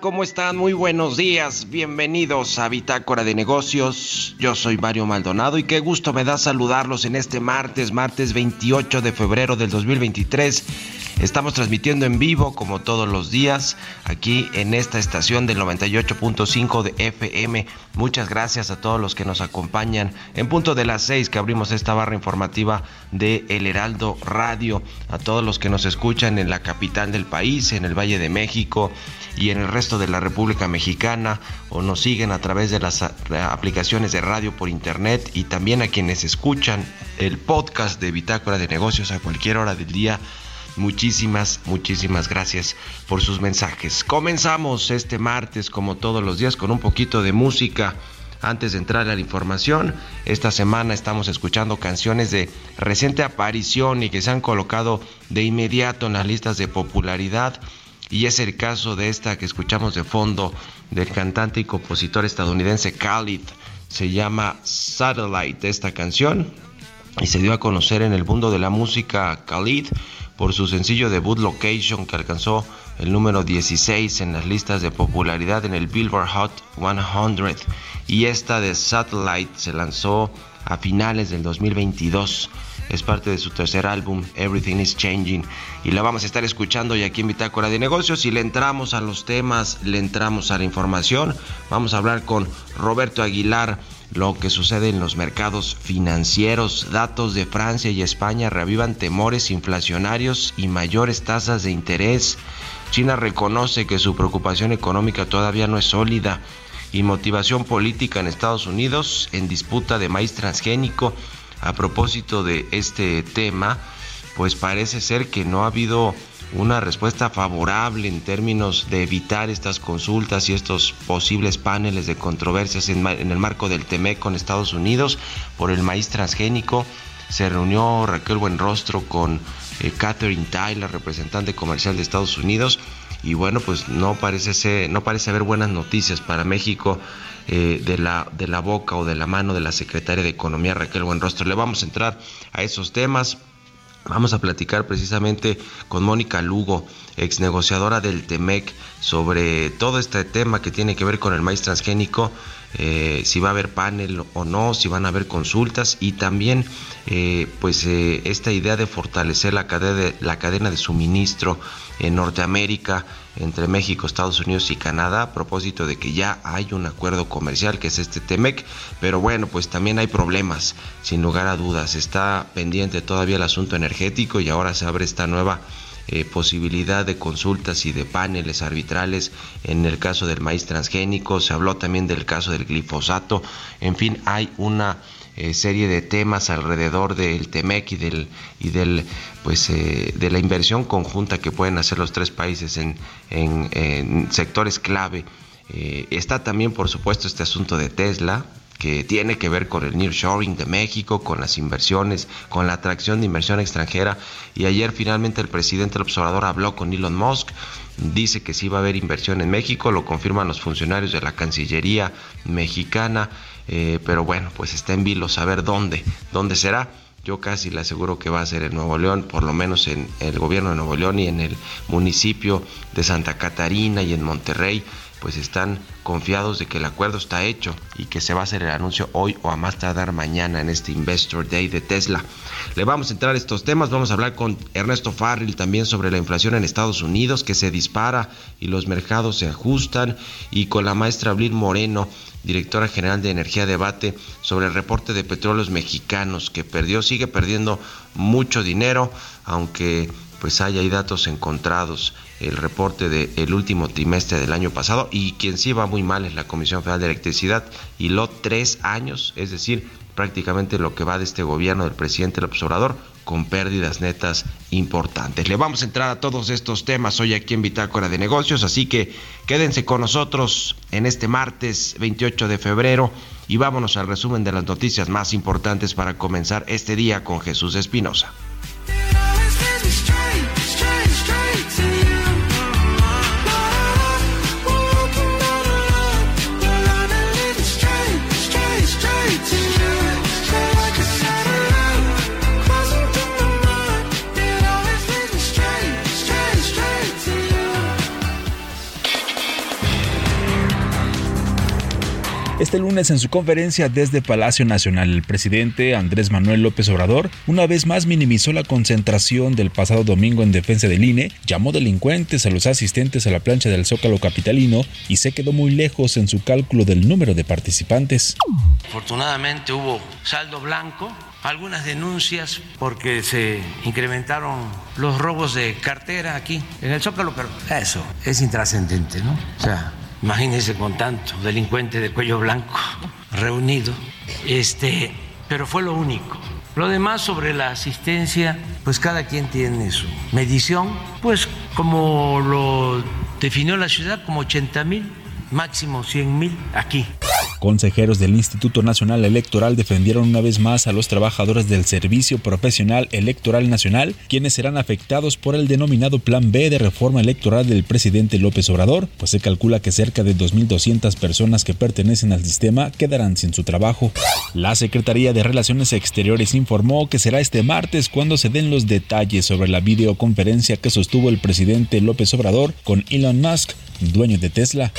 ¿Cómo están? Muy buenos días. Bienvenidos a Bitácora de Negocios. Yo soy Mario Maldonado y qué gusto me da saludarlos en este martes, martes 28 de febrero del 2023. Estamos transmitiendo en vivo como todos los días aquí en esta estación del 98.5 de FM. Muchas gracias a todos los que nos acompañan en punto de las 6 que abrimos esta barra informativa de El Heraldo Radio. A todos los que nos escuchan en la capital del país, en el Valle de México y en el resto de la República Mexicana o nos siguen a través de las aplicaciones de radio por internet y también a quienes escuchan el podcast de Bitácora de Negocios a cualquier hora del día Muchísimas, muchísimas gracias por sus mensajes. Comenzamos este martes, como todos los días, con un poquito de música. Antes de entrar a la información, esta semana estamos escuchando canciones de reciente aparición y que se han colocado de inmediato en las listas de popularidad. Y es el caso de esta que escuchamos de fondo del cantante y compositor estadounidense Khalid. Se llama Satellite esta canción y se dio a conocer en el mundo de la música Khalid por su sencillo debut Location que alcanzó el número 16 en las listas de popularidad en el Billboard Hot 100 y esta de Satellite se lanzó a finales del 2022. Es parte de su tercer álbum, Everything is Changing, y la vamos a estar escuchando y aquí en Bitácora de Negocios. Y le entramos a los temas, le entramos a la información. Vamos a hablar con Roberto Aguilar lo que sucede en los mercados financieros. Datos de Francia y España reavivan temores inflacionarios y mayores tasas de interés. China reconoce que su preocupación económica todavía no es sólida y motivación política en Estados Unidos en disputa de maíz transgénico. A propósito de este tema, pues parece ser que no ha habido una respuesta favorable en términos de evitar estas consultas y estos posibles paneles de controversias en, el marco del TEMEC con Estados Unidos por el maíz transgénico. Se reunió Raquel Buenrostro con eh, Catherine Tyler, representante comercial de Estados Unidos, y bueno, pues no parece ser, no parece haber buenas noticias para México eh, de, la, de la boca o de la mano de la secretaria de Economía Raquel Buenrostro. Le vamos a entrar a esos temas. Vamos a platicar precisamente con Mónica Lugo, ex negociadora del TEMEC, sobre todo este tema que tiene que ver con el maíz transgénico, eh, si va a haber panel o no, si van a haber consultas y también eh, pues esta idea de fortalecer la cadena de, la cadena de suministro en Norteamérica entre México, Estados Unidos y Canadá a propósito de que ya hay un acuerdo comercial que es este TEMEC, pero bueno, pues también hay problemas, sin lugar a dudas. Está pendiente todavía el asunto energético y ahora se abre esta nueva eh, posibilidad de consultas y de paneles arbitrales en el caso del maíz transgénico, se habló también del caso del glifosato, en fin, hay una eh, serie de temas alrededor del TEMEC y del y del pues eh, de la inversión conjunta que pueden hacer los tres países en, en, sectores clave. Eh, está también, por supuesto, este asunto de Tesla, que tiene que ver con el nearshoring de México, con las inversiones, con la atracción de inversión extranjera. Y ayer finalmente el presidente del observador habló con Elon Musk, dice que sí va a haber inversión en México, lo confirman los funcionarios de la Cancillería mexicana. Eh, pero bueno, pues está en vilo saber dónde, dónde será. Yo casi le aseguro que va a ser en Nuevo León, por lo menos en el gobierno de Nuevo León y en el municipio de Santa Catarina y en Monterrey, pues están confiados de que el acuerdo está hecho y que se va a hacer el anuncio hoy o a más tardar mañana en este Investor Day de Tesla. Le vamos a entrar a estos temas, vamos a hablar con Ernesto Farril también sobre la inflación en Estados Unidos que se dispara y los mercados se ajustan y con la maestra Abril Moreno directora general de Energía Debate, sobre el reporte de petróleos mexicanos que perdió, sigue perdiendo mucho dinero, aunque pues hay, datos encontrados, el reporte del último trimestre del año pasado y quien sí va muy mal es la Comisión Federal de Electricidad y lo tres años, es decir, prácticamente lo que va de este gobierno del presidente López Obrador con pérdidas netas importantes. Le vamos a entrar a todos estos temas hoy aquí en Bitácora de Negocios, así que quédense con nosotros en este martes 28 de febrero y vámonos al resumen de las noticias más importantes para comenzar este día con Jesús Espinosa. Este lunes en su conferencia desde Palacio Nacional, el presidente Andrés Manuel López Obrador una vez más minimizó la concentración del pasado domingo en defensa del INE, llamó delincuentes a los asistentes a la plancha del Zócalo Capitalino y se quedó muy lejos en su cálculo del número de participantes. Afortunadamente hubo saldo blanco, algunas denuncias porque se incrementaron los robos de cartera aquí en el Zócalo, pero eso es intrascendente, ¿no? O sea, Imagínense con tanto delincuente de cuello blanco reunido. Este, pero fue lo único. Lo demás sobre la asistencia, pues cada quien tiene su medición, pues como lo definió la ciudad, como 80 mil, máximo 100 mil aquí. Consejeros del Instituto Nacional Electoral defendieron una vez más a los trabajadores del Servicio Profesional Electoral Nacional, quienes serán afectados por el denominado Plan B de reforma electoral del presidente López Obrador, pues se calcula que cerca de 2.200 personas que pertenecen al sistema quedarán sin su trabajo. La Secretaría de Relaciones Exteriores informó que será este martes cuando se den los detalles sobre la videoconferencia que sostuvo el presidente López Obrador con Elon Musk, dueño de Tesla.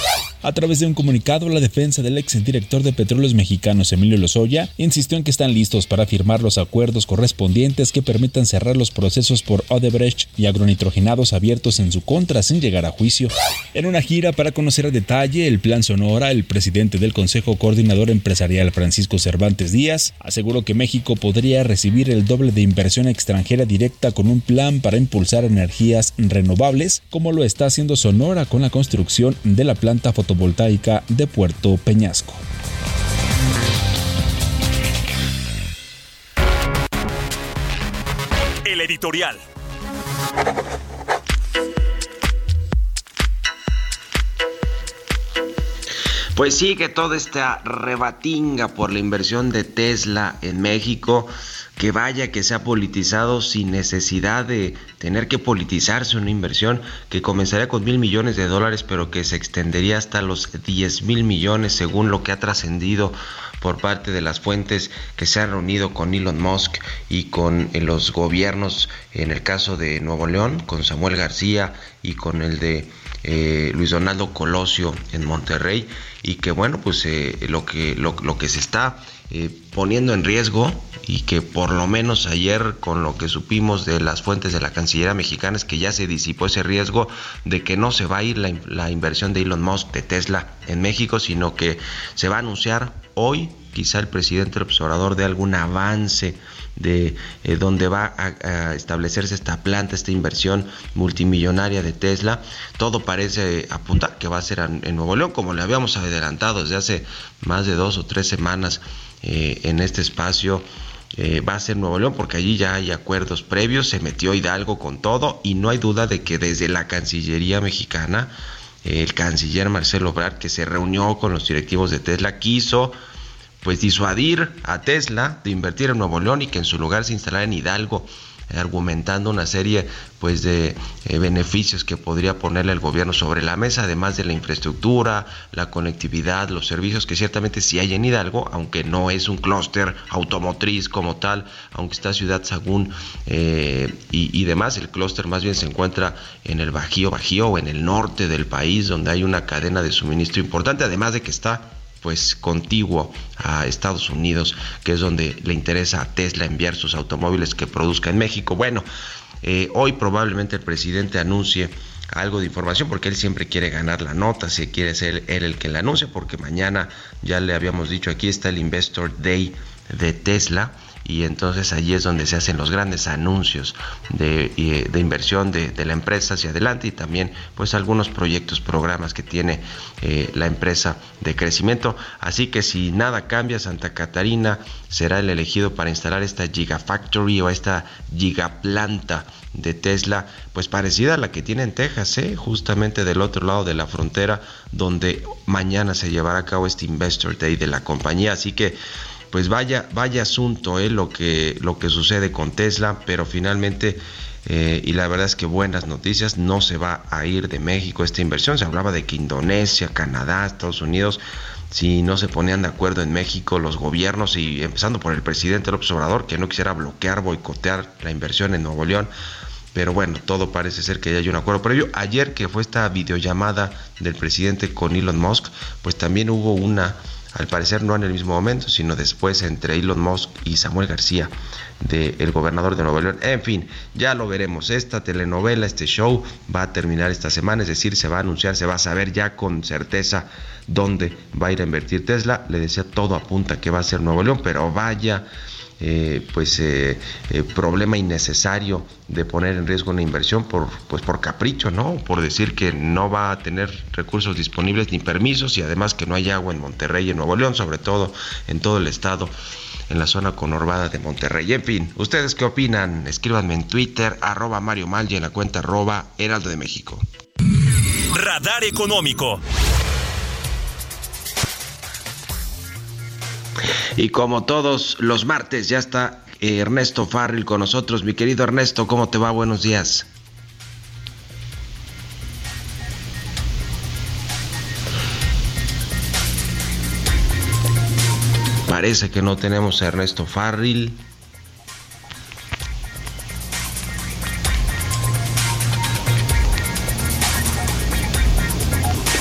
A través de un comunicado, la defensa del ex director de Petróleos Mexicanos, Emilio Lozoya, insistió en que están listos para firmar los acuerdos correspondientes que permitan cerrar los procesos por Odebrecht y agronitrogenados abiertos en su contra sin llegar a juicio. En una gira para conocer a detalle el plan Sonora, el presidente del Consejo Coordinador Empresarial, Francisco Cervantes Díaz, aseguró que México podría recibir el doble de inversión extranjera directa con un plan para impulsar energías renovables, como lo está haciendo Sonora con la construcción de la planta fotovoltaica fotovoltaica de Puerto Peñasco. El editorial. Pues sí, que toda esta rebatinga por la inversión de Tesla en México que vaya que se ha politizado sin necesidad de tener que politizarse una inversión que comenzaría con mil millones de dólares pero que se extendería hasta los 10 mil millones según lo que ha trascendido por parte de las fuentes que se han reunido con Elon Musk y con eh, los gobiernos, en el caso de Nuevo León, con Samuel García y con el de eh, Luis Donaldo Colosio en Monterrey, y que bueno, pues eh, lo, que, lo, lo, que se está poniendo en riesgo y que por lo menos ayer con lo que supimos de las fuentes de la Cancillería mexicana es que ya se disipó ese riesgo de que no se va a ir la, inversión de Elon Musk de Tesla en México, sino que se va a anunciar hoy quizá el presidente observador de algún avance de eh, dónde va a, establecerse esta planta, esta inversión multimillonaria de Tesla. Todo parece apuntar que va a ser en, Nuevo León, como le habíamos adelantado desde hace más de dos o tres semanas eh, en este espacio. Eh, va a ser Nuevo León porque allí ya hay acuerdos previos, se metió Hidalgo con todo y no hay duda de que desde la Cancillería mexicana el canciller Marcelo Obrar, que se reunió con los directivos de Tesla, quiso pues disuadir a Tesla de invertir en Nuevo León y que en su lugar se instalara en Hidalgo argumentando una serie pues de eh, beneficios que podría ponerle el gobierno sobre la mesa, además de la infraestructura, la conectividad, los servicios que ciertamente sí hay en Hidalgo, aunque no es un clúster automotriz como tal, aunque está Ciudad Sagún eh, y, y, demás, el clúster más bien se encuentra en el Bajío Bajío o en el norte del país, donde hay una cadena de suministro importante, además de que está pues contiguo a Estados Unidos, que es donde le interesa a Tesla enviar sus automóviles que produzca en México. Bueno, eh, hoy probablemente el presidente anuncie algo de información porque él siempre quiere ganar la nota, si quiere ser él el que la anuncie, porque mañana ya le habíamos dicho aquí está el Investor Day de Tesla y entonces allí es donde se hacen los grandes anuncios de, de inversión de, la empresa hacia adelante y también pues algunos proyectos, programas que tiene eh, la empresa de crecimiento. Así que si nada cambia, Santa Catarina será el elegido para instalar esta Gigafactory o esta Gigaplanta de Tesla, pues parecida a la que tiene en Texas, ¿eh? justamente del otro lado de la frontera, donde mañana se llevará a cabo este Investor Day de la compañía. Así que pues vaya, vaya asunto eh, lo, que, lo que sucede con Tesla, pero finalmente, eh, y la verdad es que buenas noticias, no se va a ir de México esta inversión. Se hablaba de que Indonesia, Canadá, Estados Unidos, si no se ponían de acuerdo en México los gobiernos y empezando por el presidente López Obrador, que no quisiera bloquear, boicotear la inversión en Nuevo León. Pero bueno, todo parece ser que ya hay un acuerdo previo. Ayer que fue esta videollamada del presidente con Elon Musk, pues también hubo una al parecer no en el mismo momento, sino después entre Elon Musk y Samuel García, del gobernador de Nueva León. En fin, ya lo veremos. Esta telenovela, este show va a terminar esta semana, es decir, se va a anunciar, se va a saber ya con certeza dónde va a ir a invertir Tesla. Le decía, todo apunta que va a ser Nuevo León, pero vaya eh, pues eh, eh, problema innecesario de poner en riesgo una inversión por pues por capricho no por decir que no va a tener recursos disponibles ni permisos y además que no hay agua en Monterrey en Nuevo León sobre todo en todo el estado en la zona conurbada de Monterrey. En fin, ¿ustedes qué opinan? Escríbanme en Twitter, arroba Mario Mal y en la cuenta arroba Heraldo de México. Radar Económico. Y como todos los martes, ya está Ernesto Farril con nosotros. Mi querido Ernesto, ¿cómo te va? Buenos días. Parece que no tenemos a Ernesto Farril.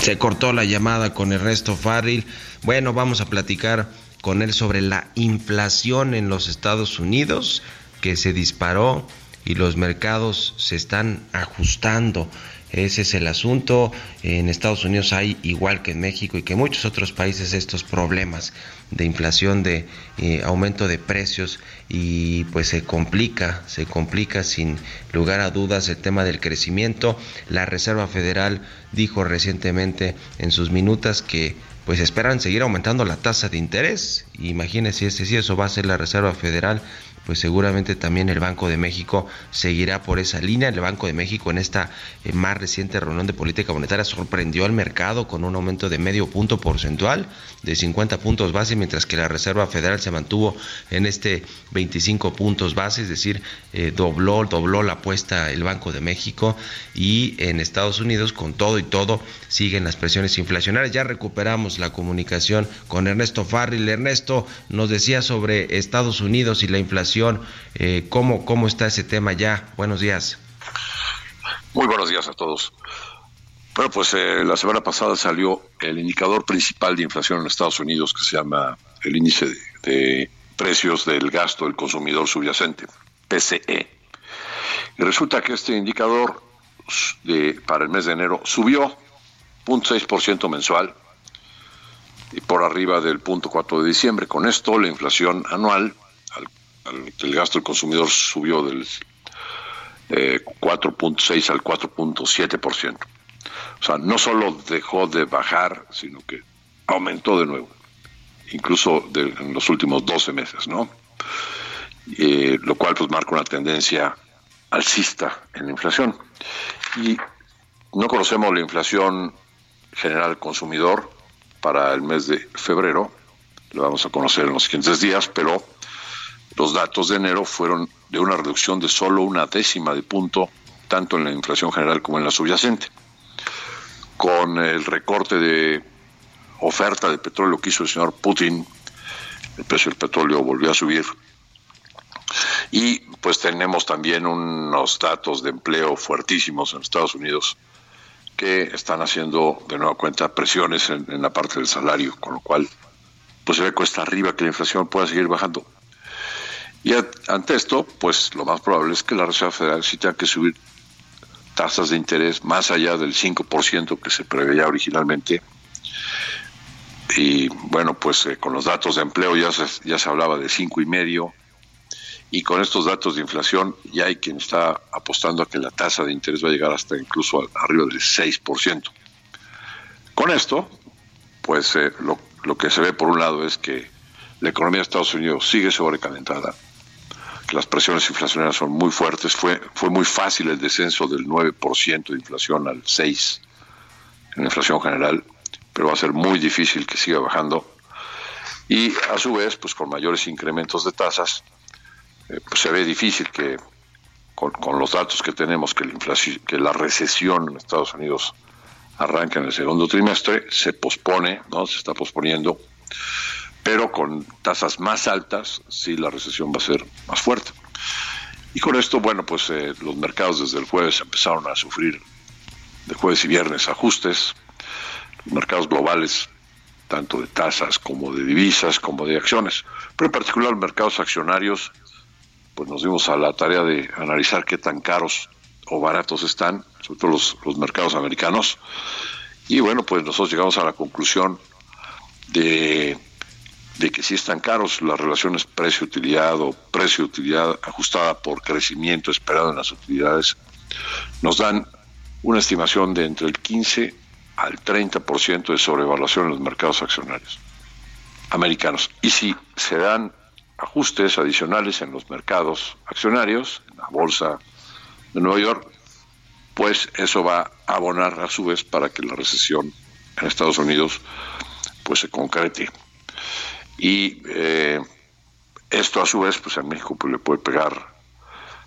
Se cortó la llamada con Ernesto Farril. Bueno, vamos a platicar con él sobre la inflación en los Estados Unidos que se disparó y los mercados se están ajustando. Ese es el asunto. En Estados Unidos hay, igual que en México y que en muchos otros países, estos problemas de inflación, de eh, aumento de precios y pues se complica, se complica sin lugar a dudas el tema del crecimiento. La Reserva Federal dijo recientemente en sus minutas que pues esperan seguir aumentando la tasa de interés. Imagínense si eso va a ser la Reserva Federal pues seguramente también el Banco de México seguirá por esa línea. El Banco de México en esta eh, más reciente reunión de política monetaria sorprendió al mercado con un aumento de medio punto porcentual de 50 puntos base, mientras que la Reserva Federal se mantuvo en este 25 puntos base, es decir, eh, dobló, dobló la apuesta el Banco de México y en Estados Unidos con todo y todo siguen las presiones inflacionarias. Ya recuperamos la comunicación con Ernesto Farril. Ernesto nos decía sobre Estados Unidos y la inflación eh, ¿cómo, ¿Cómo está ese tema ya? Buenos días. Muy buenos días a todos. Bueno, pues eh, la semana pasada salió el indicador principal de inflación en Estados Unidos que se llama el índice de, precios del gasto del consumidor subyacente, PCE. Y resulta que este indicador para el mes de enero subió 0.6% mensual y por arriba del 0.4 de diciembre. Con esto, la inflación anual el gasto del consumidor subió del 4.6 eh, al 4.7%. O sea, no solo dejó de bajar, sino que aumentó de nuevo, incluso en los últimos 12 meses, ¿no? Lo cual pues marca una tendencia alcista en la inflación. Y no conocemos la inflación general consumidor para el mes de febrero, lo vamos a conocer en los siguientes días, pero los datos de enero fueron de una reducción de solo una décima de punto, tanto en la inflación general como en la subyacente. Con el recorte de oferta de petróleo que hizo el señor Putin, el precio del petróleo volvió a subir. Y pues tenemos también unos datos de empleo fuertísimos en Estados Unidos que están haciendo de nueva cuenta presiones en, en la parte del salario, con lo cual pues se ve cuesta arriba que la inflación pueda seguir bajando. Y ante esto, pues lo más probable es que la Reserva Federal sí tenga que subir tasas de interés más allá del 5% que se preveía originalmente. Y bueno, pues eh, con los datos de empleo ya se, ya se hablaba de cinco y medio y con estos datos de inflación ya hay quien está apostando a que la tasa de interés va a llegar hasta incluso arriba del 6%. Con esto, pues eh, lo, lo que se ve por un lado es que la economía de Estados Unidos sigue sobrecalentada, las presiones inflacionarias son muy fuertes. Fue, fue muy fácil el descenso del 9% de inflación al 6% en la inflación general, pero va a ser muy difícil que siga bajando. Y a su vez, pues con mayores incrementos de tasas, eh, pues se ve difícil que con, los datos que tenemos que la, que la recesión en Estados Unidos arranca en el segundo trimestre, se pospone, ¿no? Se está posponiendo pero con tasas más altas, sí la recesión va a ser más fuerte. Y con esto, bueno, pues eh, los mercados desde el jueves empezaron a sufrir, de jueves y viernes, ajustes. Los mercados globales, tanto de tasas como de divisas, como de acciones, pero en particular los mercados accionarios, pues nos dimos a la tarea de analizar qué tan caros o baratos están, sobre todo los, los mercados americanos. Y bueno, pues nosotros llegamos a la conclusión de de que si están caros las relaciones precio-utilidad o precio-utilidad ajustada por crecimiento esperado en las utilidades, nos dan una estimación de entre el 15 al 30% de sobrevaluación en los mercados accionarios americanos. Y si se dan ajustes adicionales en los mercados accionarios, en la bolsa de Nueva York, pues eso va a abonar a su vez para que la recesión en Estados Unidos pues se concrete y eh, esto a su vez pues a México pues, le puede pegar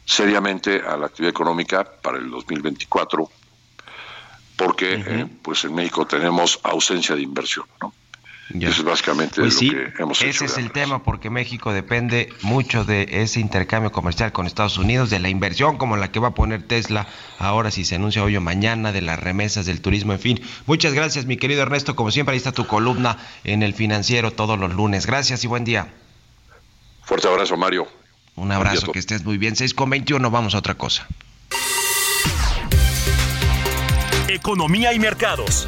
seriamente a la actividad económica para el 2024 porque eh, pues en México tenemos ausencia de inversión ¿no? Eso es básicamente pues lo que hemos hecho. Ese es el tema, porque México depende mucho de ese intercambio comercial con Estados Unidos, de la inversión como la que va a poner Tesla ahora si se anuncia hoy o mañana, de las remesas, del turismo, en fin. Muchas gracias, mi querido Ernesto. Como siempre, ahí está tu columna en el financiero todos los lunes. Gracias y buen día. Fuerte abrazo, Mario. Un abrazo, que estés muy bien. 6 con 21, vamos a otra cosa. Economía y mercados.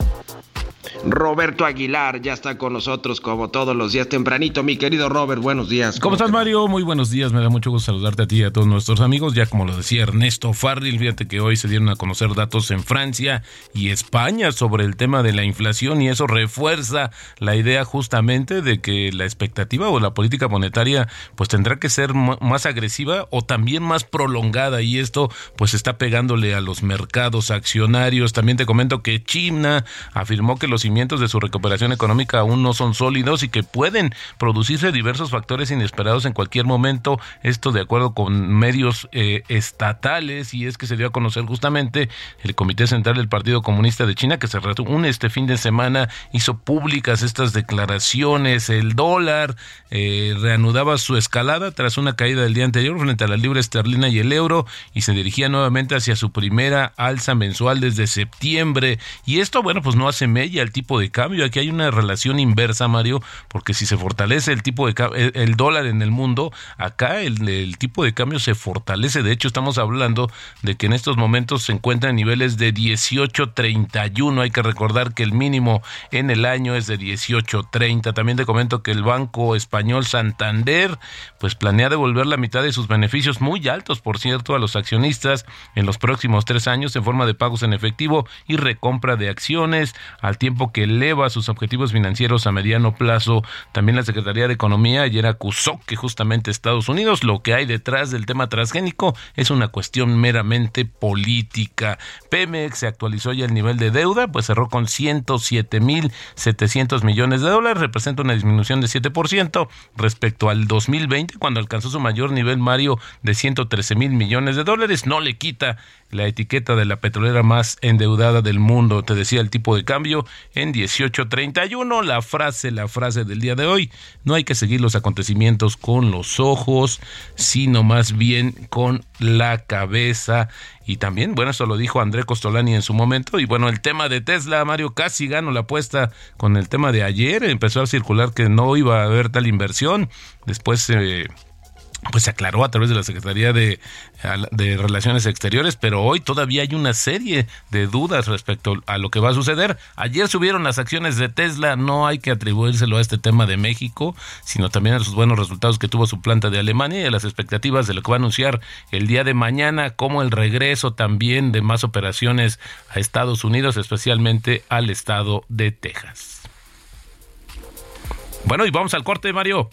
Roberto Aguilar ya está con nosotros como todos los días tempranito. Mi querido Robert, buenos días. ¿Cómo, estás, Mario? Muy buenos días. Me da mucho gusto saludarte a ti y a todos nuestros amigos. Ya como lo decía Ernesto Farril, fíjate que hoy se dieron a conocer datos en Francia y España sobre el tema de la inflación y eso refuerza la idea justamente de que la expectativa o la política monetaria pues tendrá que ser más agresiva o también más prolongada y esto pues está pegándole a los mercados accionarios. También te comento que China afirmó que los de su recuperación económica aún no son sólidos y que pueden producirse diversos factores inesperados en cualquier momento. Esto de acuerdo con medios eh, estatales y es que se dio a conocer justamente el Comité Central del Partido Comunista de China que se reúne este fin de semana, hizo públicas estas declaraciones. El dólar eh, reanudaba su escalada tras una caída del día anterior frente a la libra esterlina y el euro y se dirigía nuevamente hacia su primera alza mensual desde septiembre. Y esto, bueno, pues no hace mella el tipo de cambio. Aquí hay una relación inversa, Mario, porque si se fortalece el tipo de el, dólar en el mundo, acá el, el, tipo de cambio se fortalece. De hecho, estamos hablando de que en estos momentos se encuentra en niveles de 18.31. Hay que recordar que el mínimo en el año es de 18.30. También te comento que el Banco Español Santander pues planea devolver la mitad de sus beneficios muy altos, por cierto, a los accionistas en los próximos tres años en forma de pagos en efectivo y recompra de acciones, al tiempo que eleva sus objetivos financieros a mediano plazo. También la Secretaría de Economía ayer acusó que justamente Estados Unidos lo que hay detrás del tema transgénico es una cuestión meramente política. Pemex se actualizó ya el nivel de deuda, pues cerró con 107 mil 700 millones de dólares, representa una disminución de 7% respecto al 2020 cuando alcanzó su mayor nivel Mario de 113 mil millones de dólares. No le quita la etiqueta de la petrolera más endeudada del mundo. Te decía el tipo de cambio en 18.31. La frase, la frase del día de hoy. No hay que seguir los acontecimientos con los ojos, sino más bien con la cabeza. Y también, bueno, eso lo dijo André Costolani en su momento. Y bueno, el tema de Tesla, Mario casi ganó la apuesta con el tema de ayer. Empezó a circular que no iba a haber tal inversión. Después se... Eh, pues se aclaró a través de la Secretaría de, de, Relaciones Exteriores, pero hoy todavía hay una serie de dudas respecto a lo que va a suceder. Ayer subieron las acciones de Tesla, no hay que atribuírselo a este tema de México, sino también a los buenos resultados que tuvo su planta de Alemania y a las expectativas de lo que va a anunciar el día de mañana, como el regreso también de más operaciones a Estados Unidos, especialmente al estado de Texas. Bueno, y vamos al corte, Mario.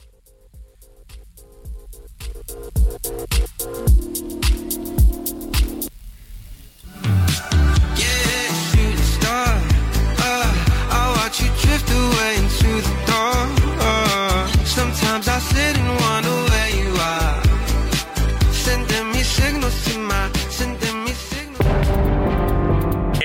Yeah, shooting star. Uh, I watch you drift away into the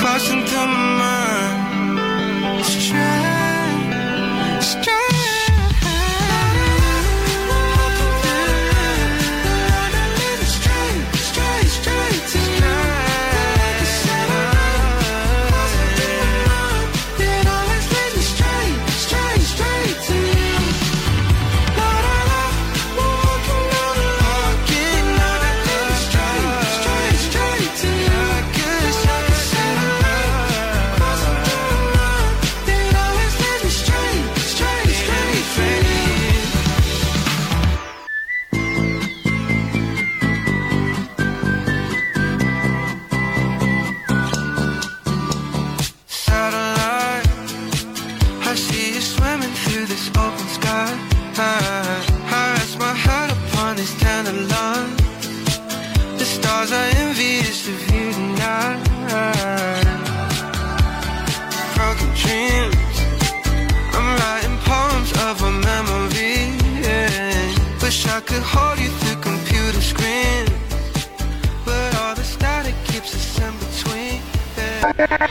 Crossing through my mind. Straight,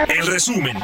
El resumen.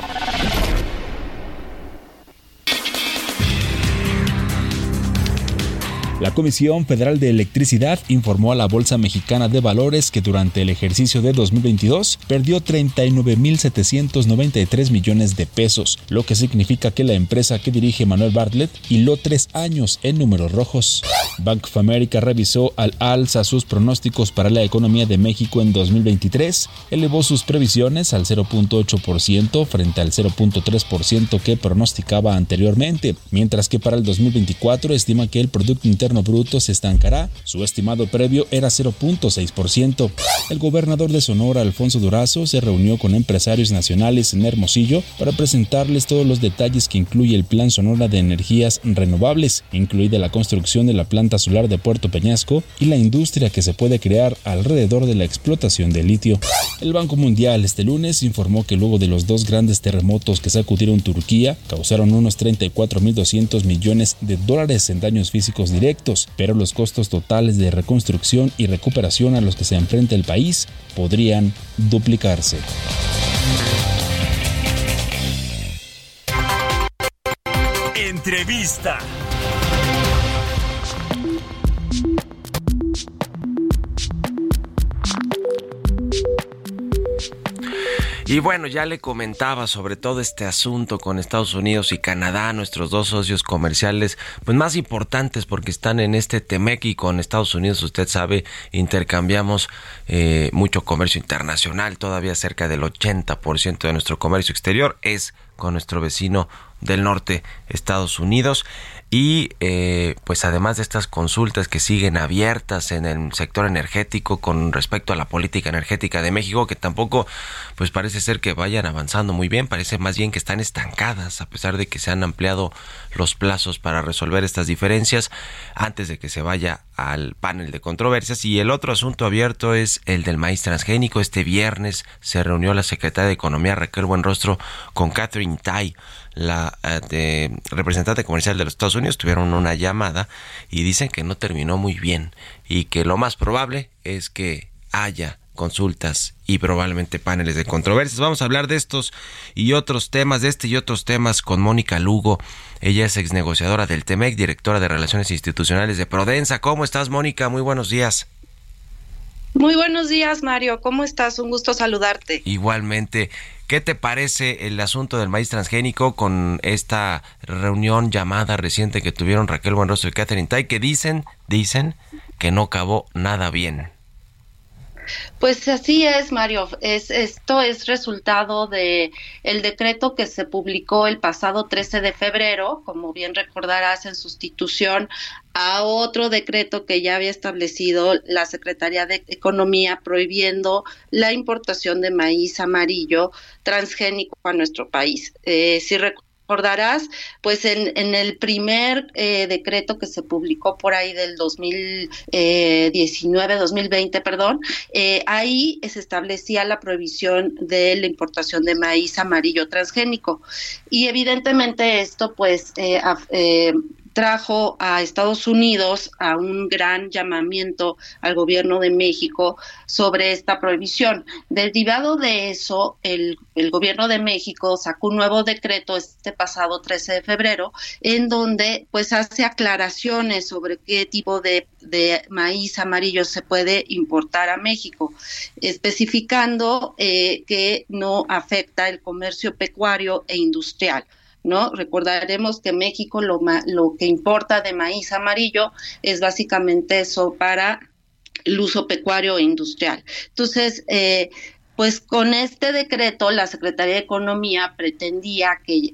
La Comisión Federal de Electricidad informó a la Bolsa Mexicana de Valores que durante el ejercicio de 2022 perdió 39.793 millones de pesos, lo que significa que la empresa que dirige Manuel Bartlett hiló tres años en números rojos. Bank of America revisó al alza sus pronósticos para la economía de México en 2023, elevó sus previsiones al 0.8% frente al 0.3% que pronosticaba anteriormente, mientras que para el 2024 estima que el Producto Interno Bruto se estancará. Su estimado previo era 0.6%. El gobernador de Sonora, Alfonso Durazo, se reunió con empresarios nacionales en Hermosillo para presentarles todos los detalles que incluye el Plan Sonora de Energías Renovables, incluida la construcción de la planta solar de Puerto Peñasco y la industria que se puede crear alrededor de la explotación de litio. El Banco Mundial este lunes informó que luego de los dos grandes terremotos que sacudieron Turquía, causaron unos 34.200 millones de dólares en daños físicos directos pero los costos totales de reconstrucción y recuperación a los que se enfrenta el país podrían duplicarse. Entrevista. Y bueno, ya le comentaba sobre todo este asunto con Estados Unidos y Canadá, nuestros dos socios comerciales, pues más importantes porque están en este Temec con Estados Unidos, usted sabe, intercambiamos eh, mucho comercio internacional, todavía cerca del 80% de nuestro comercio exterior es con nuestro vecino del norte, Estados Unidos. Y eh, pues además de estas consultas que siguen abiertas en el sector energético con respecto a la política energética de México, que tampoco pues parece ser que vayan avanzando muy bien, parece más bien que están estancadas a pesar de que se han ampliado los plazos para resolver estas diferencias antes de que se vaya al panel de controversias. Y el otro asunto abierto es el del maíz transgénico. Este viernes se reunió la secretaria de Economía Raquel Buenrostro con Catherine Tai la eh, representante comercial de los Estados Unidos tuvieron una llamada y dicen que no terminó muy bien y que lo más probable es que haya consultas y probablemente paneles de controversias. Vamos a hablar de estos y otros temas, de este y otros temas con Mónica Lugo. Ella es exnegociadora del TEMEC, directora de Relaciones Institucionales de Prodensa. ¿Cómo estás, Mónica? Muy buenos días. Muy buenos días, Mario. ¿Cómo estás? Un gusto saludarte. Igualmente. ¿Qué te parece el asunto del maíz transgénico con esta reunión llamada reciente que tuvieron Raquel Buenrostro y Catherine Tai que dicen, dicen que no acabó nada bien? Pues así es, Mario. Es, esto es resultado de el decreto que se publicó el pasado 13 de febrero, como bien recordarás, en sustitución a otro decreto que ya había establecido la Secretaría de Economía prohibiendo la importación de maíz amarillo transgénico a nuestro país. Eh, si recordarás, pues en, en el primer eh, decreto que se publicó por ahí del 2019, 2020, perdón, eh, ahí se establecía la prohibición de la importación de maíz amarillo transgénico. Y evidentemente esto pues eh, trajo a Estados Unidos a un gran llamamiento al gobierno de México sobre esta prohibición. Derivado de eso, el, gobierno de México sacó un nuevo decreto este pasado 13 de febrero en donde pues hace aclaraciones sobre qué tipo de, maíz amarillo se puede importar a México, especificando eh, que no afecta el comercio pecuario e industrial. ¿No? Recordaremos que México lo, lo que importa de maíz amarillo es básicamente eso para el uso pecuario e industrial. Entonces, eh, pues con este decreto la Secretaría de Economía pretendía que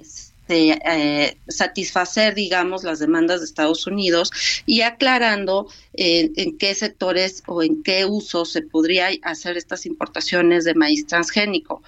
eh, satisfacer, digamos, las demandas de Estados Unidos y aclarando eh, en qué sectores o en qué uso se podría hacer estas importaciones de maíz transgénico.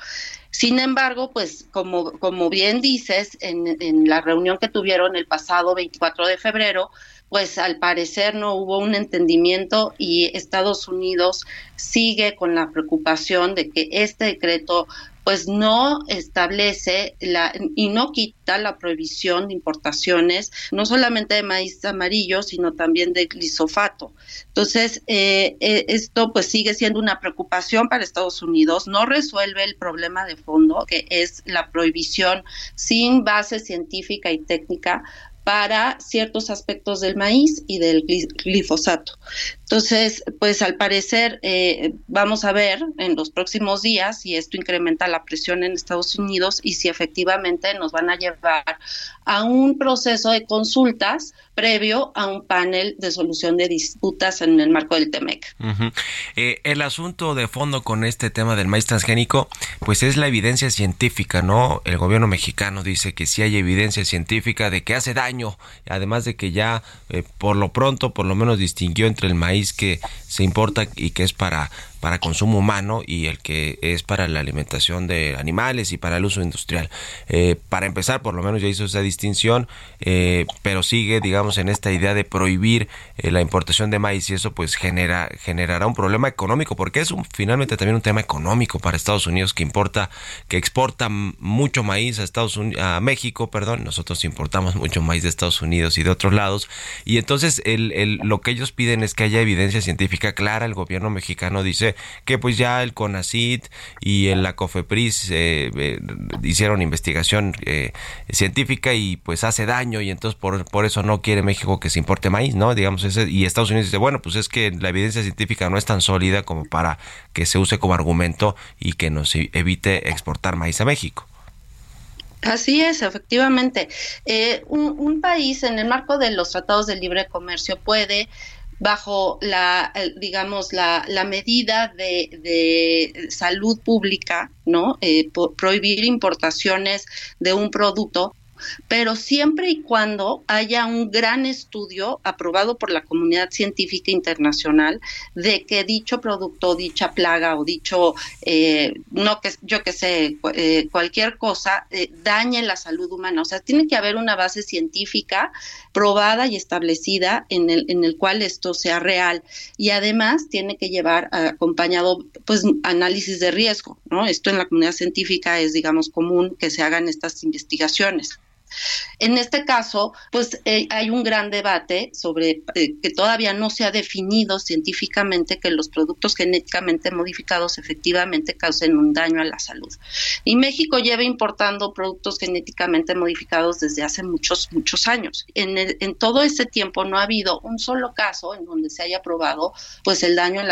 Sin embargo, pues como, como bien dices, en, en la reunión que tuvieron el pasado 24 de febrero, pues al parecer no hubo un entendimiento y Estados Unidos sigue con la preocupación de que este decreto pues no establece la, y no quita la prohibición de importaciones, no solamente de maíz amarillo, sino también de glisofato. Entonces, eh, eh, esto pues sigue siendo una preocupación para Estados Unidos, no resuelve el problema de fondo, que es la prohibición sin base científica y técnica para ciertos aspectos del maíz y del glifosato. Entonces, pues al parecer eh, vamos a ver en los próximos días si esto incrementa la presión en Estados Unidos y si efectivamente nos van a llevar a un proceso de consultas previo a un panel de solución de disputas en el marco del TEMEC. Eh, el asunto de fondo con este tema del maíz transgénico, pues es la evidencia científica, ¿no? El gobierno mexicano dice que sí hay evidencia científica de que hace daño, además de que ya eh, por lo pronto, por lo menos distinguió entre el maíz que se importa y que es para para consumo humano y el que es para la alimentación de animales y para el uso industrial. Eh, para empezar, por lo menos ya hizo esa distinción, eh, pero sigue, digamos, en esta idea de prohibir eh, la importación de maíz y eso pues genera, generará un problema económico, porque es un, finalmente también un tema económico para Estados Unidos que importa, que exporta mucho maíz a Estados Unidos, a México, perdón, nosotros importamos mucho maíz de Estados Unidos y de otros lados, y entonces el, el, lo que ellos piden es que haya evidencia científica clara, el gobierno mexicano dice que pues ya el CONACIT y el, la COFEPRIS eh, eh, hicieron investigación eh, científica y pues hace daño y entonces por, por eso no quiere México que se importe maíz, ¿no? Digamos, ese, y Estados Unidos dice, bueno, pues es que la evidencia científica no es tan sólida como para que se use como argumento y que nos evite exportar maíz a México. Así es, efectivamente. un, país en el marco de los tratados de libre comercio puede bajo la, digamos, la, la medida de, de, salud pública, ¿no? Eh, prohibir importaciones de un producto pero siempre y cuando haya un gran estudio aprobado por la comunidad científica internacional de que dicho producto, dicha plaga o dicho, eh, no que yo que sé, eh, cualquier cosa eh, dañe la salud humana. O sea, tiene que haber una base científica probada y establecida en el, en el cual esto sea real. Y además tiene que llevar acompañado, pues, análisis de riesgo, ¿no? Esto en la comunidad científica es, digamos, común que se hagan estas investigaciones. En este caso, pues eh, hay un gran debate sobre eh, que todavía no se ha definido científicamente que los productos genéticamente modificados efectivamente causen un daño a la salud. Y México lleva importando productos genéticamente modificados desde hace muchos, muchos años. En, en todo ese tiempo no ha habido un solo caso en donde se haya probado pues el daño a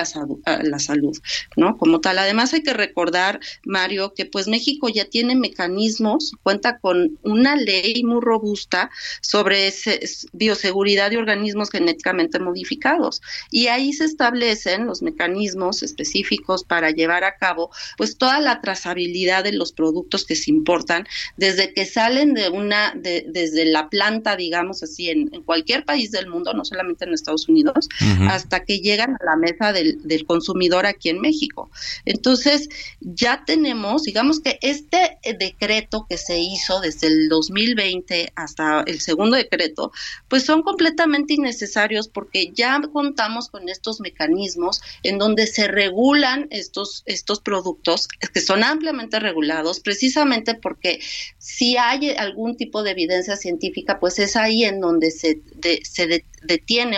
a la salud, ¿no? Como tal. Además hay que recordar, Mario, que pues México ya tiene mecanismos, cuenta con una ley muy robusta sobre ese, bioseguridad de organismos genéticamente modificados. Y ahí se establecen los mecanismos específicos para llevar a cabo pues toda la trazabilidad de los productos que se importan desde que salen de una, de, desde la planta, digamos así, en, cualquier país del mundo, no solamente en Estados Unidos, hasta que llegan a la mesa del, del consumidor aquí en México. Entonces, ya tenemos, digamos que este decreto que se hizo desde el 2020, 2020 hasta el segundo decreto, pues son completamente innecesarios porque ya contamos con estos mecanismos en donde se regulan estos, estos productos que son ampliamente regulados precisamente porque si hay algún tipo de evidencia científica, pues es ahí en donde se, se detiene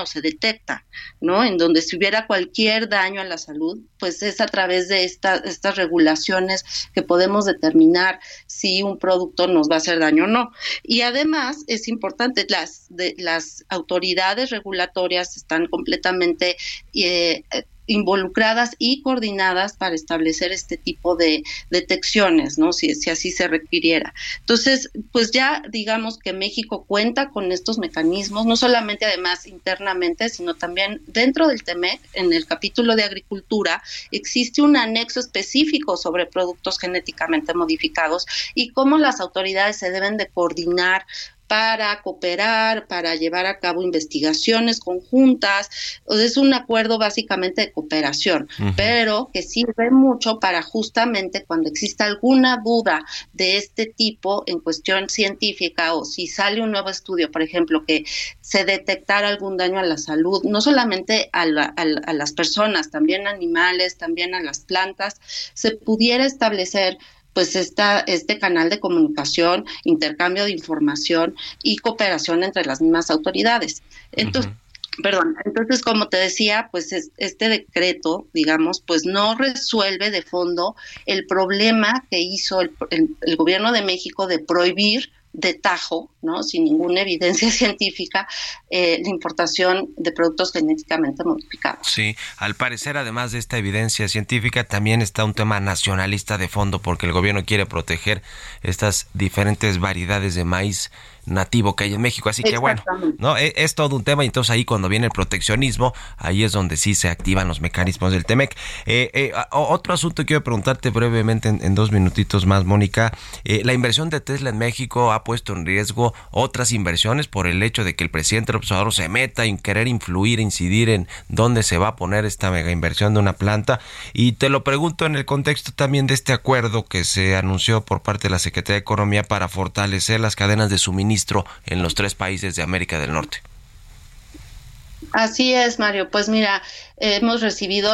o se detecta, ¿no? En donde si hubiera cualquier daño a la salud, pues es a través de estas regulaciones que podemos determinar si un producto nos va a hacer daño o no. Y además es importante, las, de, las autoridades regulatorias están completamente eh, involucradas y coordinadas para establecer este tipo de detecciones, ¿no? Si, si, así se requiriera. Entonces, pues ya digamos que México cuenta con estos mecanismos, no solamente además internamente, sino también dentro del TEMEC, en el capítulo de agricultura, existe un anexo específico sobre productos genéticamente modificados y cómo las autoridades se deben de coordinar para cooperar, para llevar a cabo investigaciones conjuntas. es un acuerdo básicamente de cooperación, pero que sirve mucho para justamente cuando exista alguna duda de este tipo en cuestión científica o si sale un nuevo estudio, por ejemplo, que se detectara algún daño a la salud, no solamente a, a las personas, también a animales, también a las plantas, se pudiera establecer pues esta, este canal de comunicación, intercambio de información y cooperación entre las mismas autoridades. Entonces, Perdón, entonces como te decía, pues este decreto, digamos, pues no resuelve de fondo el problema que hizo el, el gobierno de México de prohibir de tajo, ¿no? sin ninguna evidencia científica, eh, la importación de productos genéticamente modificados. Sí, al parecer, además de esta evidencia científica, también está un tema nacionalista de fondo, porque el gobierno quiere proteger estas diferentes variedades de maíz nativo que hay en México. Así que bueno, no e, es, todo un tema. Y entonces ahí cuando viene el proteccionismo, ahí es donde sí se activan los mecanismos del TEMEC. Eh, eh, otro asunto que quiero preguntarte brevemente en, dos minutitos más, Mónica. Eh, la inversión de Tesla en México ha puesto en riesgo otras inversiones por el hecho de que el presidente Obrador se meta en querer influir, incidir en dónde se va a poner esta mega inversión de una planta. Y te lo pregunto en el contexto también de este acuerdo que se anunció por parte de la Secretaría de Economía para fortalecer las cadenas de suministro en los tres países de América del Norte. Así es, Mario. Pues mira, hemos recibido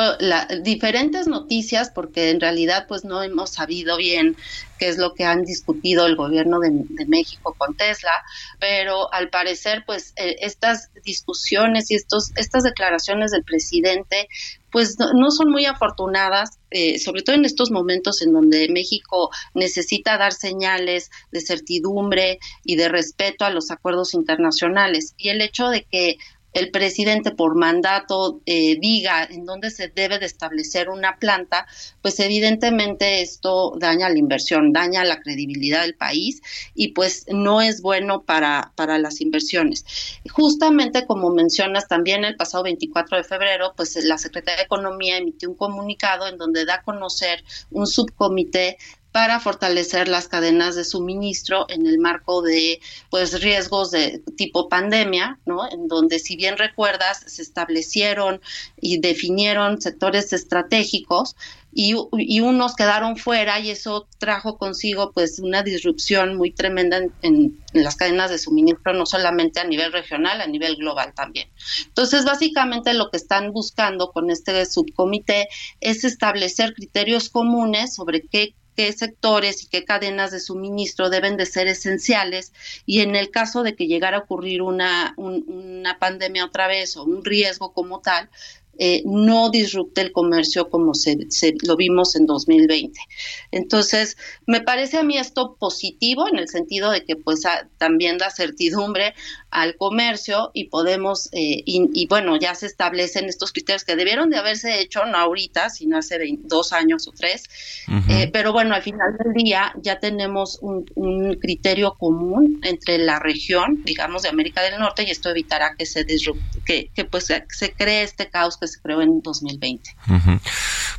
diferentes noticias porque en realidad pues no hemos sabido bien qué es lo que han discutido el gobierno de, México con Tesla, pero al parecer pues eh, estas discusiones y estos estas declaraciones del presidente pues no, son muy afortunadas, eh, sobre todo en estos momentos en donde México necesita dar señales de certidumbre y de respeto a los acuerdos internacionales. Y el hecho de que el presidente por mandato eh, diga en dónde se debe de establecer una planta, pues evidentemente esto daña la inversión, daña la credibilidad del país y pues no es bueno para, para las inversiones. Justamente como mencionas también el pasado 24 de febrero, pues la Secretaría de Economía emitió un comunicado en donde da a conocer un subcomité para fortalecer las cadenas de suministro en el marco de pues riesgos de tipo pandemia, ¿no? En donde si bien recuerdas se establecieron y definieron sectores estratégicos y, unos quedaron fuera y eso trajo consigo pues una disrupción muy tremenda en, en, las cadenas de suministro, no solamente a nivel regional, a nivel global también. Entonces, básicamente lo que están buscando con este subcomité es establecer criterios comunes sobre qué qué sectores y qué cadenas de suministro deben de ser esenciales. Y en el caso de que llegara a ocurrir una, una pandemia otra vez o un riesgo como tal, eh, no disrupte el comercio como se, lo vimos en 2020. Entonces, me parece a mí esto positivo en el sentido de que pues también da certidumbre al comercio y podemos, eh, y, bueno, ya se establecen estos criterios que debieron de haberse hecho no ahorita, sino hace dos años o tres, eh, pero bueno, al final del día ya tenemos un, criterio común entre la región, digamos, de América del Norte y esto evitará que se disrupte, que, que pues se cree este caos que se creó en 2020.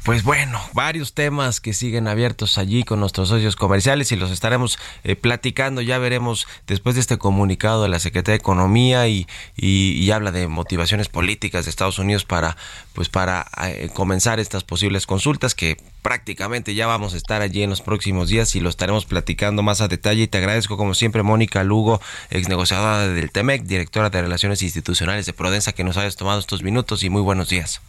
Pues bueno, varios temas que siguen abiertos allí con nuestros socios comerciales y los estaremos eh, platicando. Ya veremos después de este comunicado de la Secretaría de Economía y, y, habla de motivaciones políticas de Estados Unidos para, pues para eh, comenzar estas posibles consultas que prácticamente ya vamos a estar allí en los próximos días y lo estaremos platicando más a detalle. Y te agradezco como siempre, Mónica Lugo, ex negociadora del TEMEC, directora de Relaciones Institucionales de Prodensa, que nos hayas tomado estos minutos y muy buenos días.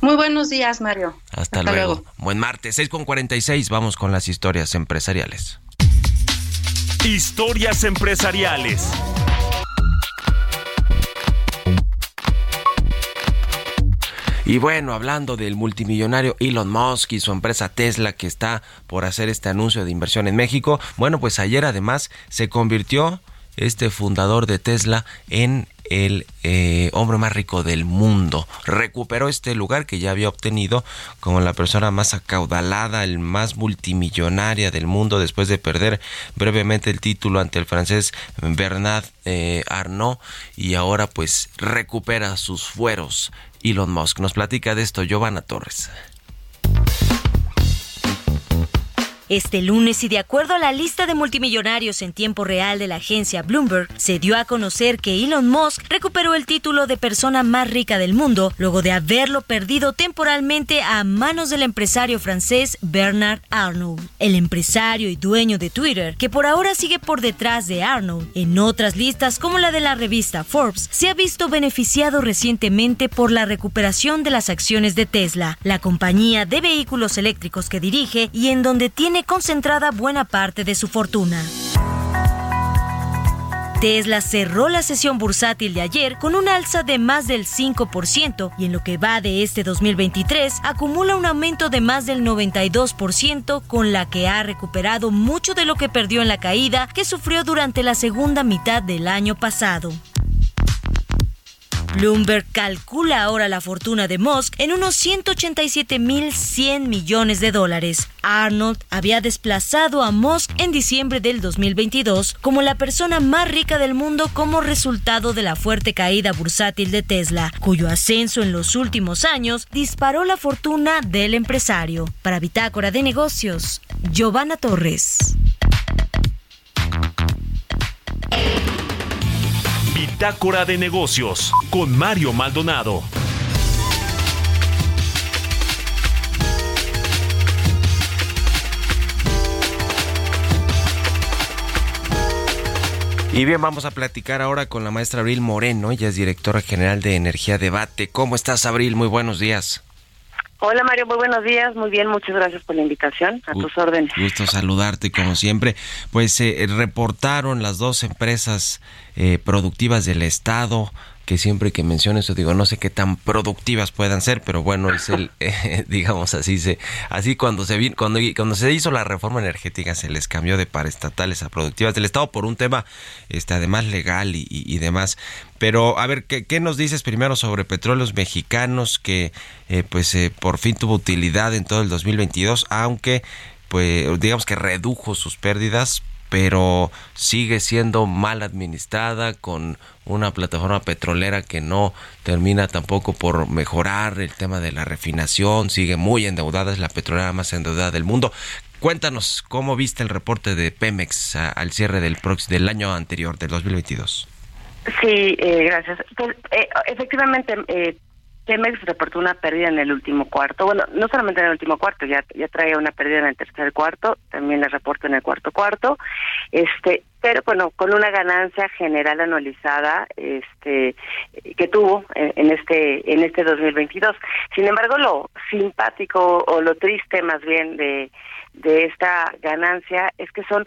Muy buenos días, Mario. Hasta, luego. Buen martes, 6 con 46. Vamos con las historias empresariales. Historias empresariales. Y bueno, hablando del multimillonario Elon Musk y su empresa Tesla que está por hacer este anuncio de inversión en México, bueno, pues ayer además se convirtió este fundador de Tesla en el eh, hombre más rico del mundo. Recuperó este lugar que ya había obtenido como la persona más acaudalada, el más multimillonaria del mundo después de perder brevemente el título ante el francés Bernard eh, Arnault y ahora pues recupera sus fueros. Elon Musk nos platica de esto Giovanna Torres. Este lunes, y de acuerdo a la lista de multimillonarios en tiempo real de la agencia Bloomberg, se dio a conocer que Elon Musk recuperó el título de persona más rica del mundo luego de haberlo perdido temporalmente a manos del empresario francés Bernard Arnault. El empresario y dueño de Twitter, que por ahora sigue por detrás de Arnault, en otras listas como la de la revista Forbes, se ha visto beneficiado recientemente por la recuperación de las acciones de Tesla, la compañía de vehículos eléctricos que dirige y en donde tiene concentrada buena parte de su fortuna. Tesla cerró la sesión bursátil de ayer con un alza de más del 5% y en lo que va de este 2023 acumula un aumento de más del 92% con la que ha recuperado mucho de lo que perdió en la caída que sufrió durante la segunda mitad del año pasado. Bloomberg calcula ahora la fortuna de Musk en unos 187.100 millones de dólares. Arnold había desplazado a Musk en diciembre del 2022 como la persona más rica del mundo como resultado de la fuerte caída bursátil de Tesla, cuyo ascenso en los últimos años disparó la fortuna del empresario. Para Bitácora de Negocios, Giovanna Torres. Bitácora de negocios con Mario Maldonado. Y bien, vamos a platicar ahora con la maestra Abril Moreno, ella es directora general de Energía Debate. ¿Cómo estás, Abril? Muy buenos días. Hola Mario, muy buenos días. Muy bien, muchas gracias por la invitación. A tus órdenes. Gusto saludarte como siempre. Pues se eh, reportaron las dos empresas eh, productivas del Estado que siempre que menciono eso digo, no sé qué tan productivas puedan ser, pero bueno, es el, eh, digamos así, se, así cuando se, cuando, cuando se hizo la reforma energética se les cambió de paraestatales a productivas del Estado por un tema, este, además legal y, demás. Pero, a ver, ¿qué, ¿qué, nos dices primero sobre petróleos mexicanos que, eh, pues, eh, por fin tuvo utilidad en todo el 2022, aunque, pues, digamos que redujo sus pérdidas, pero sigue siendo mal administrada con una plataforma petrolera que no termina tampoco por mejorar el tema de la refinación, sigue muy endeudada, es la petrolera más endeudada del mundo. Cuéntanos cómo viste el reporte de Pemex al cierre del, del año anterior, del 2022. Sí, eh, gracias. Pues, eh, efectivamente, eh, Pemex reportó una pérdida en el último cuarto. Bueno, no solamente en el último cuarto, ya ya traía una pérdida en el tercer cuarto, también la reportó en el cuarto cuarto. Este, pero bueno, con una ganancia general anualizada este que tuvo en, este en este 2022. Sin embargo, lo simpático o lo triste más bien de de esta ganancia es que son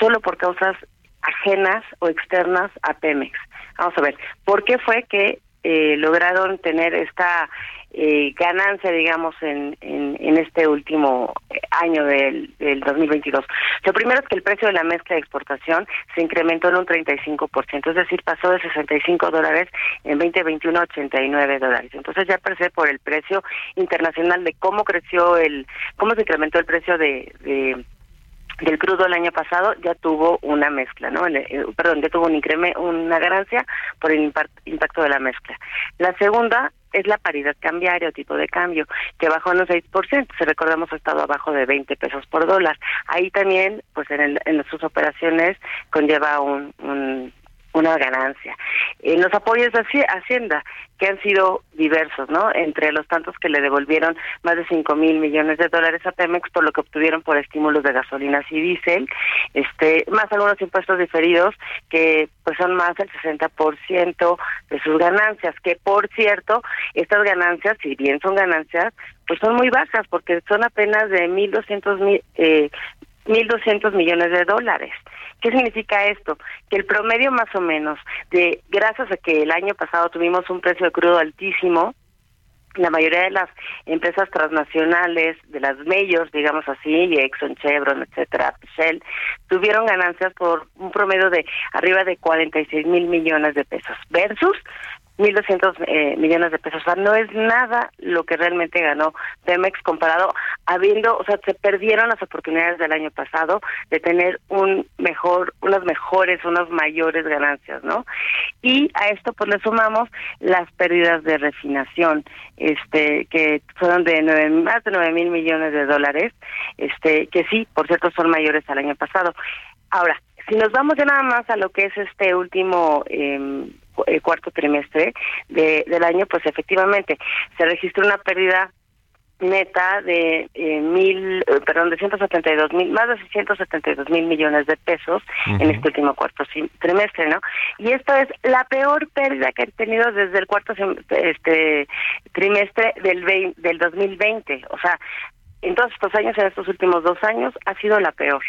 solo por causas ajenas o externas a Pemex. Vamos a ver, ¿por qué fue que eh, lograron tener esta eh, ganancia, digamos, en, en, este último año del, del 2022. Lo primero es que el precio de la mezcla de exportación se incrementó en un 35%, es decir, pasó de 65 dólares en 2021 a 89 dólares. Entonces ya parece por el precio internacional de cómo creció el, cómo se incrementó el precio de, de del crudo el año pasado ya tuvo una mezcla, ¿no? Eh, perdón, ya tuvo un incremento, una ganancia por el impacto de la mezcla. La segunda es la paridad cambiaria o tipo de cambio, que bajó en un 6%, si recordamos ha estado abajo de 20 pesos por dólar. Ahí también, pues en, en sus operaciones conlleva un, un una ganancia. En los apoyos de Hacienda, que han sido diversos, ¿no? Entre los tantos que le devolvieron más de 5 mil millones de dólares a Pemex por lo que obtuvieron por estímulos de gasolinas y diésel, este, más algunos impuestos diferidos que pues son más del 60% de sus ganancias, que por cierto, estas ganancias, si bien son ganancias, pues son muy bajas porque son apenas de 1.200 mil, eh, 1.200 millones de dólares. ¿Qué significa esto? Que el promedio más o menos de, gracias a que el año pasado tuvimos un precio de crudo altísimo, la mayoría de las empresas transnacionales, de las mayors, digamos así, Exxon, Chevron, etcétera, Shell, tuvieron ganancias por un promedio de arriba de 46 mil millones de pesos, versus 1.200 eh, millones de pesos. O sea, no es nada lo que realmente ganó Pemex comparado, habiendo, o sea, se perdieron las oportunidades del año pasado de tener un mejor, unas mejores, unas mayores ganancias, ¿no? Y a esto pues le sumamos las pérdidas de refinación, este, que fueron de nueve, más de nueve mil millones de dólares, este, que sí, por cierto, son mayores al año pasado. Ahora, si nos vamos ya nada más a lo que es este último eh, el cuarto trimestre de, del año, pues efectivamente se registró una pérdida neta de eh, mil, eh, perdón, de 172 mil, más de 172 mil millones de pesos en este último cuarto trimestre, ¿no? Y esto es la peor pérdida que han tenido desde el cuarto este trimestre del del 2020, o sea, en todos estos años, en estos últimos dos años, ha sido la peor.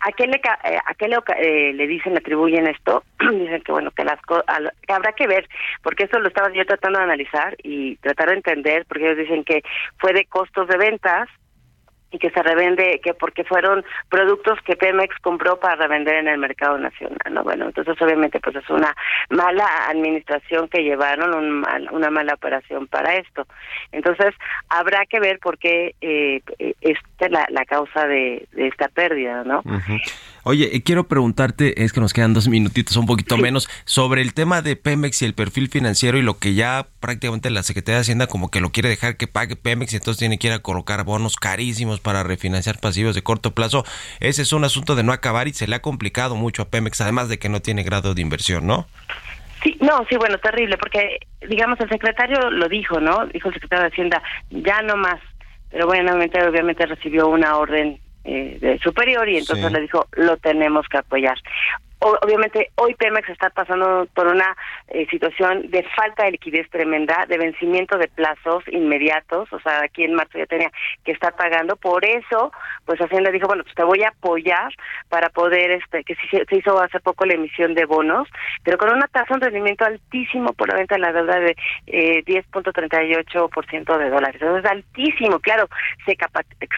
¿A qué le, eh, a qué le, eh, le dicen, le atribuyen esto? dicen que bueno, que las que habrá que ver, porque eso lo estaba yo tratando de analizar y tratar de entender, porque ellos dicen que fue de costos de ventas, y que se revende, que porque fueron productos que Pemex compró para revender en el mercado nacional, ¿no? Bueno, entonces obviamente pues es una mala administración que llevaron, un una mala operación para esto. Entonces habrá que ver por qué eh, es la, la causa de, esta pérdida, ¿no? Oye, eh, quiero preguntarte, es que nos quedan dos minutitos, un poquito menos, sobre el tema de Pemex y el perfil financiero y lo que ya prácticamente la Secretaría de Hacienda como que lo quiere dejar que pague Pemex y entonces tiene que ir a colocar bonos carísimos para refinanciar pasivos de corto plazo. Ese es un asunto de no acabar y se le ha complicado mucho a Pemex, además de que no tiene grado de inversión, ¿no? Sí, no, sí, bueno, terrible, porque digamos el secretario lo dijo, ¿no? Dijo el secretario de Hacienda, ya no más. Pero bueno, obviamente recibió una orden eh, de superior y entonces le dijo lo tenemos que apoyar obviamente hoy Pemex está pasando por una eh, situación de falta de liquidez tremenda, de vencimiento de plazos inmediatos, o sea, aquí en marzo ya tenía que estar pagando, por eso, pues Hacienda dijo, bueno, pues te voy a apoyar para poder, este, que se, hizo hace poco la emisión de bonos, pero con una tasa de rendimiento altísimo por la venta de la deuda de eh, 10.38% de dólares, entonces altísimo, claro, se,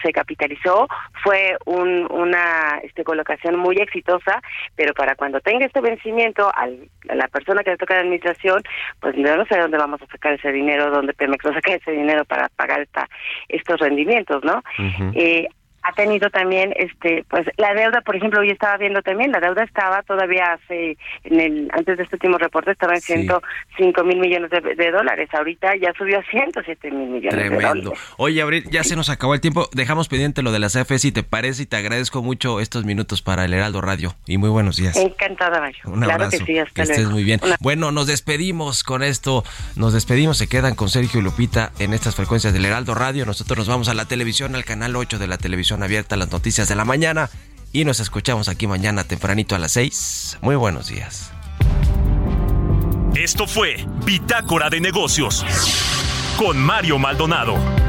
se capitalizó, fue un, una este, colocación muy exitosa, pero para cuando tenga este vencimiento al, a la persona que le toca la administración, pues no sé dónde vamos a sacar ese dinero, dónde Pemex va a sacar ese dinero para pagar esta, estos rendimientos, ¿no? eh, ha tenido también este pues la deuda por ejemplo hoy estaba viendo también la deuda estaba todavía hace en el antes de este último reporte estaba en 105 mil millones de, dólares. Ahorita ya subió a 107 mil millones Tremendo. de dólares. Oye Abril ya se nos acabó el tiempo. Dejamos pendiente lo de las AFS si te parece y te agradezco mucho estos minutos para el Heraldo Radio. Y muy buenos días. Encantada Mayo un abrazo. que, estés muy bien. Bueno nos despedimos con esto. Nos despedimos se quedan con Sergio y Lupita en estas frecuencias del Heraldo Radio. Nosotros nos vamos a la televisión al canal 8 de la televisión abierta las noticias de la mañana y nos escuchamos aquí mañana tempranito a las 6. Muy buenos días. Esto fue Bitácora de Negocios con Mario Maldonado.